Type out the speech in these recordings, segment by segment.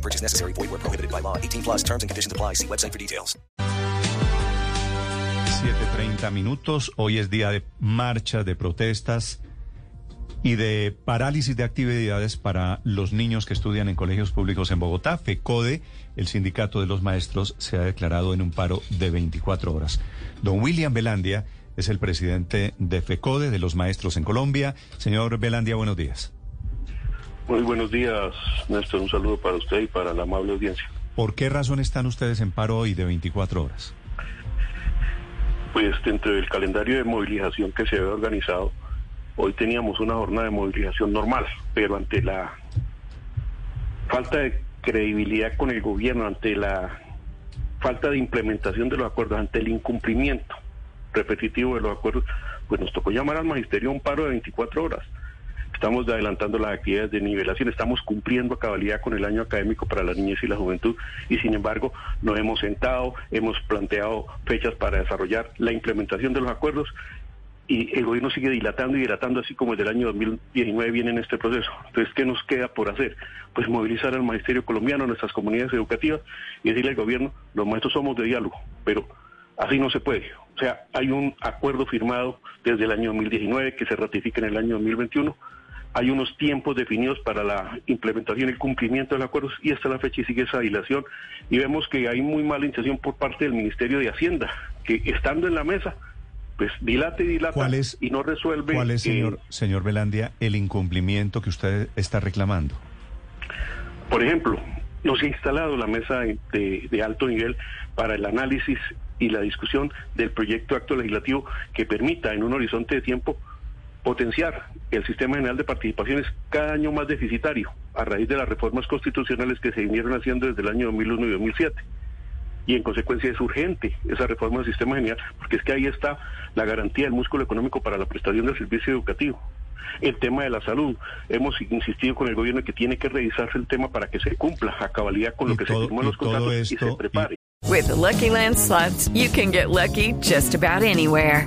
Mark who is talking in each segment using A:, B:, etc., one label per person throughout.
A: Purchase necessary. Void where prohibited by law. 18 plus terms and conditions apply. See website for details.
B: 7.30 minutos. Hoy es día de marchas, de protestas y de parálisis de actividades para los niños que estudian en colegios públicos en Bogotá. FECODE, el sindicato de los maestros, se ha declarado en un paro de 24 horas. Don William Belandia es el presidente de FECODE, de los maestros en Colombia. Señor Belandia, buenos días.
C: Muy buenos días, Néstor. Un saludo para usted y para la amable audiencia.
B: ¿Por qué razón están ustedes en paro hoy de 24 horas?
C: Pues dentro del calendario de movilización que se había organizado, hoy teníamos una jornada de movilización normal, pero ante la falta de credibilidad con el gobierno, ante la falta de implementación de los acuerdos, ante el incumplimiento repetitivo de los acuerdos, pues nos tocó llamar al magisterio a un paro de 24 horas. Estamos adelantando las actividades de nivelación, estamos cumpliendo a cabalidad con el año académico para la niñez y la juventud y sin embargo nos hemos sentado, hemos planteado fechas para desarrollar la implementación de los acuerdos y el gobierno sigue dilatando y dilatando así como el año 2019 viene en este proceso. Entonces, ¿qué nos queda por hacer? Pues movilizar al magisterio colombiano, a nuestras comunidades educativas y decirle al gobierno, los maestros somos de diálogo, pero así no se puede. O sea, hay un acuerdo firmado desde el año 2019 que se ratifica en el año 2021 hay unos tiempos definidos para la implementación y el cumplimiento de los acuerdos y hasta la fecha y sigue esa dilación y vemos que hay muy mala intención por parte del Ministerio de Hacienda que estando en la mesa pues dilate y dilata y no resuelve
B: ¿Cuál es, señor, señor Belandia, el incumplimiento que usted está reclamando?
C: Por ejemplo, no se ha instalado la mesa de, de alto nivel para el análisis y la discusión del proyecto de acto legislativo que permita en un horizonte de tiempo potenciar el sistema general de participaciones cada año más deficitario a raíz de las reformas constitucionales que se vinieron haciendo desde el año 2001 y 2007. Y en consecuencia es urgente esa reforma del sistema general, porque es que ahí está la garantía del músculo económico para la prestación del servicio educativo. El tema de la salud, hemos insistido con el gobierno que tiene que revisarse el tema para que se cumpla a cabalidad con lo que se firmó en los contratos y se prepare.
D: With the Lucky Land slots, you can get lucky just about anywhere.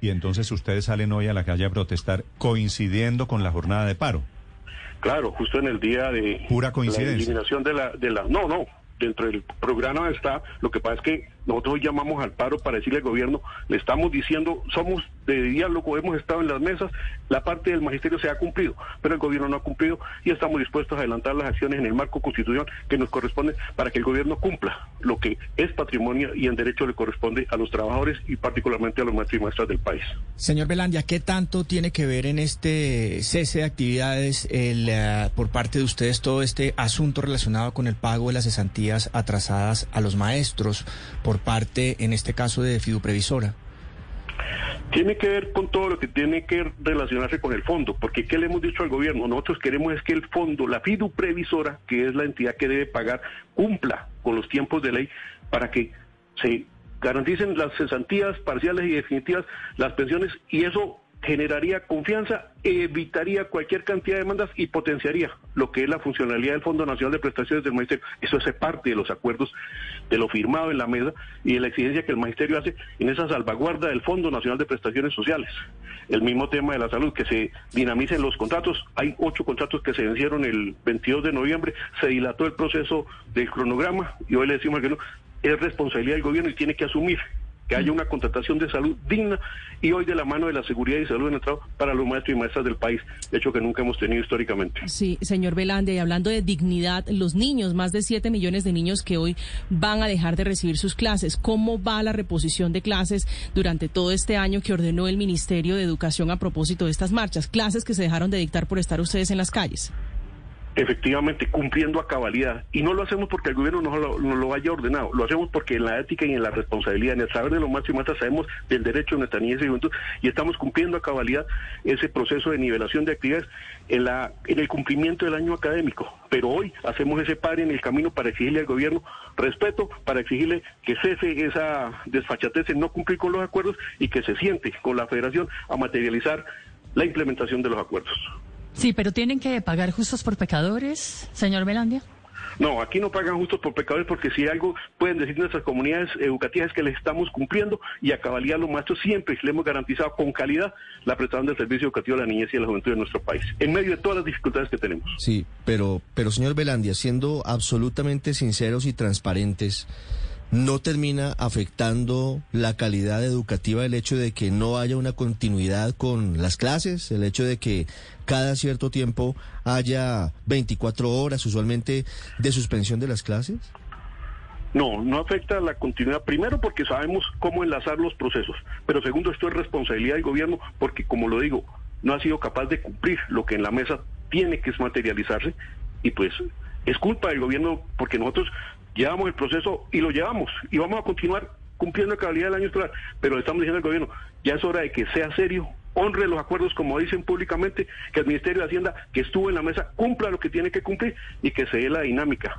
B: Y entonces ustedes salen hoy a la calle a protestar coincidiendo con la jornada de paro.
C: Claro, justo en el día de
B: pura coincidencia.
C: La eliminación de la, de la no, no, dentro del programa está, lo que pasa es que nosotros llamamos al paro para decirle al gobierno, le estamos diciendo, somos de diálogo, hemos estado en las mesas, la parte del magisterio se ha cumplido, pero el gobierno no ha cumplido y estamos dispuestos a adelantar las acciones en el marco constitucional que nos corresponde para que el gobierno cumpla lo que es patrimonio y en derecho le corresponde a los trabajadores y particularmente a los maestros y maestras del país.
E: Señor Belandia, ¿qué tanto tiene que ver en este cese de actividades el, uh, por parte de ustedes todo este asunto relacionado con el pago de las cesantías atrasadas a los maestros parte, en este caso, de Fiduprevisora?
C: Tiene que ver con todo lo que tiene que relacionarse con el fondo, porque ¿qué le hemos dicho al gobierno? Nosotros queremos es que el fondo, la Fiduprevisora, que es la entidad que debe pagar, cumpla con los tiempos de ley para que se garanticen las cesantías parciales y definitivas, las pensiones, y eso generaría confianza, evitaría cualquier cantidad de demandas y potenciaría lo que es la funcionalidad del Fondo Nacional de Prestaciones del Magisterio. Eso hace parte de los acuerdos de lo firmado en la mesa y de la exigencia que el Magisterio hace en esa salvaguarda del Fondo Nacional de Prestaciones Sociales. El mismo tema de la salud, que se dinamicen los contratos. Hay ocho contratos que se vencieron el 22 de noviembre, se dilató el proceso del cronograma y hoy le decimos que no, es responsabilidad del gobierno y tiene que asumir que haya una contratación de salud digna y hoy de la mano de la seguridad y salud en el trabajo para los maestros y maestras del país, de hecho que nunca hemos tenido históricamente.
F: Sí, señor Velandia, y hablando de dignidad, los niños, más de 7 millones de niños que hoy van a dejar de recibir sus clases, ¿cómo va la reposición de clases durante todo este año que ordenó el Ministerio de Educación a propósito de estas marchas? Clases que se dejaron de dictar por estar ustedes en las calles
C: efectivamente cumpliendo a cabalidad. Y no lo hacemos porque el gobierno no lo, lo, haya ordenado, lo hacemos porque en la ética y en la responsabilidad, en el saber de los más y más sabemos del derecho de nuestra niñez y juventud y estamos cumpliendo a cabalidad ese proceso de nivelación de actividades en, la, en el cumplimiento del año académico. Pero hoy hacemos ese par en el camino para exigirle al gobierno respeto, para exigirle que cese esa desfachatez en no cumplir con los acuerdos y que se siente con la federación a materializar la implementación de los acuerdos.
F: Sí, pero tienen que pagar justos por pecadores, señor Melandia.
C: No, aquí no pagan justos por pecadores porque si algo pueden decir nuestras comunidades educativas es que les estamos cumpliendo y a cabalidad los maestros siempre le hemos garantizado con calidad la prestación del servicio educativo a la niñez y a la juventud de nuestro país, en medio de todas las dificultades que tenemos.
G: Sí, pero, pero señor Belandia, siendo absolutamente sinceros y transparentes, ¿no termina afectando la calidad educativa el hecho de que no haya una continuidad con las clases, el hecho de que cada cierto tiempo haya 24 horas usualmente de suspensión de las clases?
C: No, no afecta la continuidad. Primero porque sabemos cómo enlazar los procesos, pero segundo esto es responsabilidad del gobierno porque, como lo digo, no ha sido capaz de cumplir lo que en la mesa tiene que materializarse y pues es culpa del gobierno porque nosotros llevamos el proceso y lo llevamos y vamos a continuar cumpliendo la calidad del año escolar, pero le estamos diciendo al gobierno, ya es hora de que sea serio, honre los acuerdos como dicen públicamente, que el Ministerio de Hacienda que estuvo en la mesa cumpla lo que tiene que cumplir y que se dé la dinámica.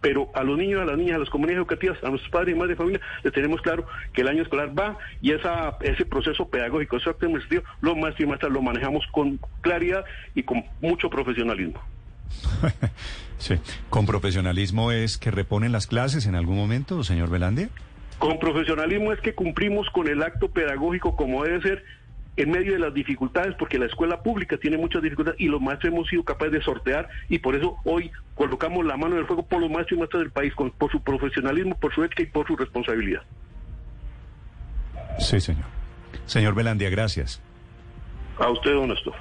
C: Pero a los niños, a las niñas, a las comunidades educativas, a nuestros padres y madres de familia, les tenemos claro que el año escolar va y esa, ese proceso pedagógico, ese acto administrativo, los maestros y maestras lo manejamos con claridad y con mucho profesionalismo.
B: sí, con profesionalismo es que reponen las clases en algún momento, señor Velandia.
C: Con profesionalismo es que cumplimos con el acto pedagógico como debe ser en medio de las dificultades, porque la escuela pública tiene muchas dificultades y los maestros hemos sido capaces de sortear y por eso hoy colocamos la mano en el fuego por los maestros y maestras del país, por su profesionalismo, por su ética y por su responsabilidad.
B: Sí, señor. Señor Belandia, gracias.
C: A usted, don Néstor.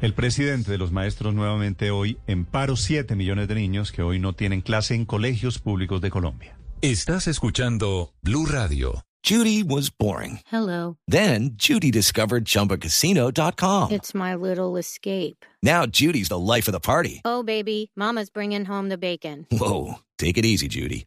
B: El presidente de los maestros nuevamente hoy en paro 7 millones de niños que hoy no tienen clase en colegios públicos de Colombia.
H: Estás escuchando Blue Radio.
I: Judy was boring.
J: Hello.
I: Then Judy discovered chumbacasino.com.
J: It's my little escape.
I: Now Judy's the life of the party.
J: Oh, baby, Mama's bringing home the bacon.
I: Whoa. Take it easy, Judy.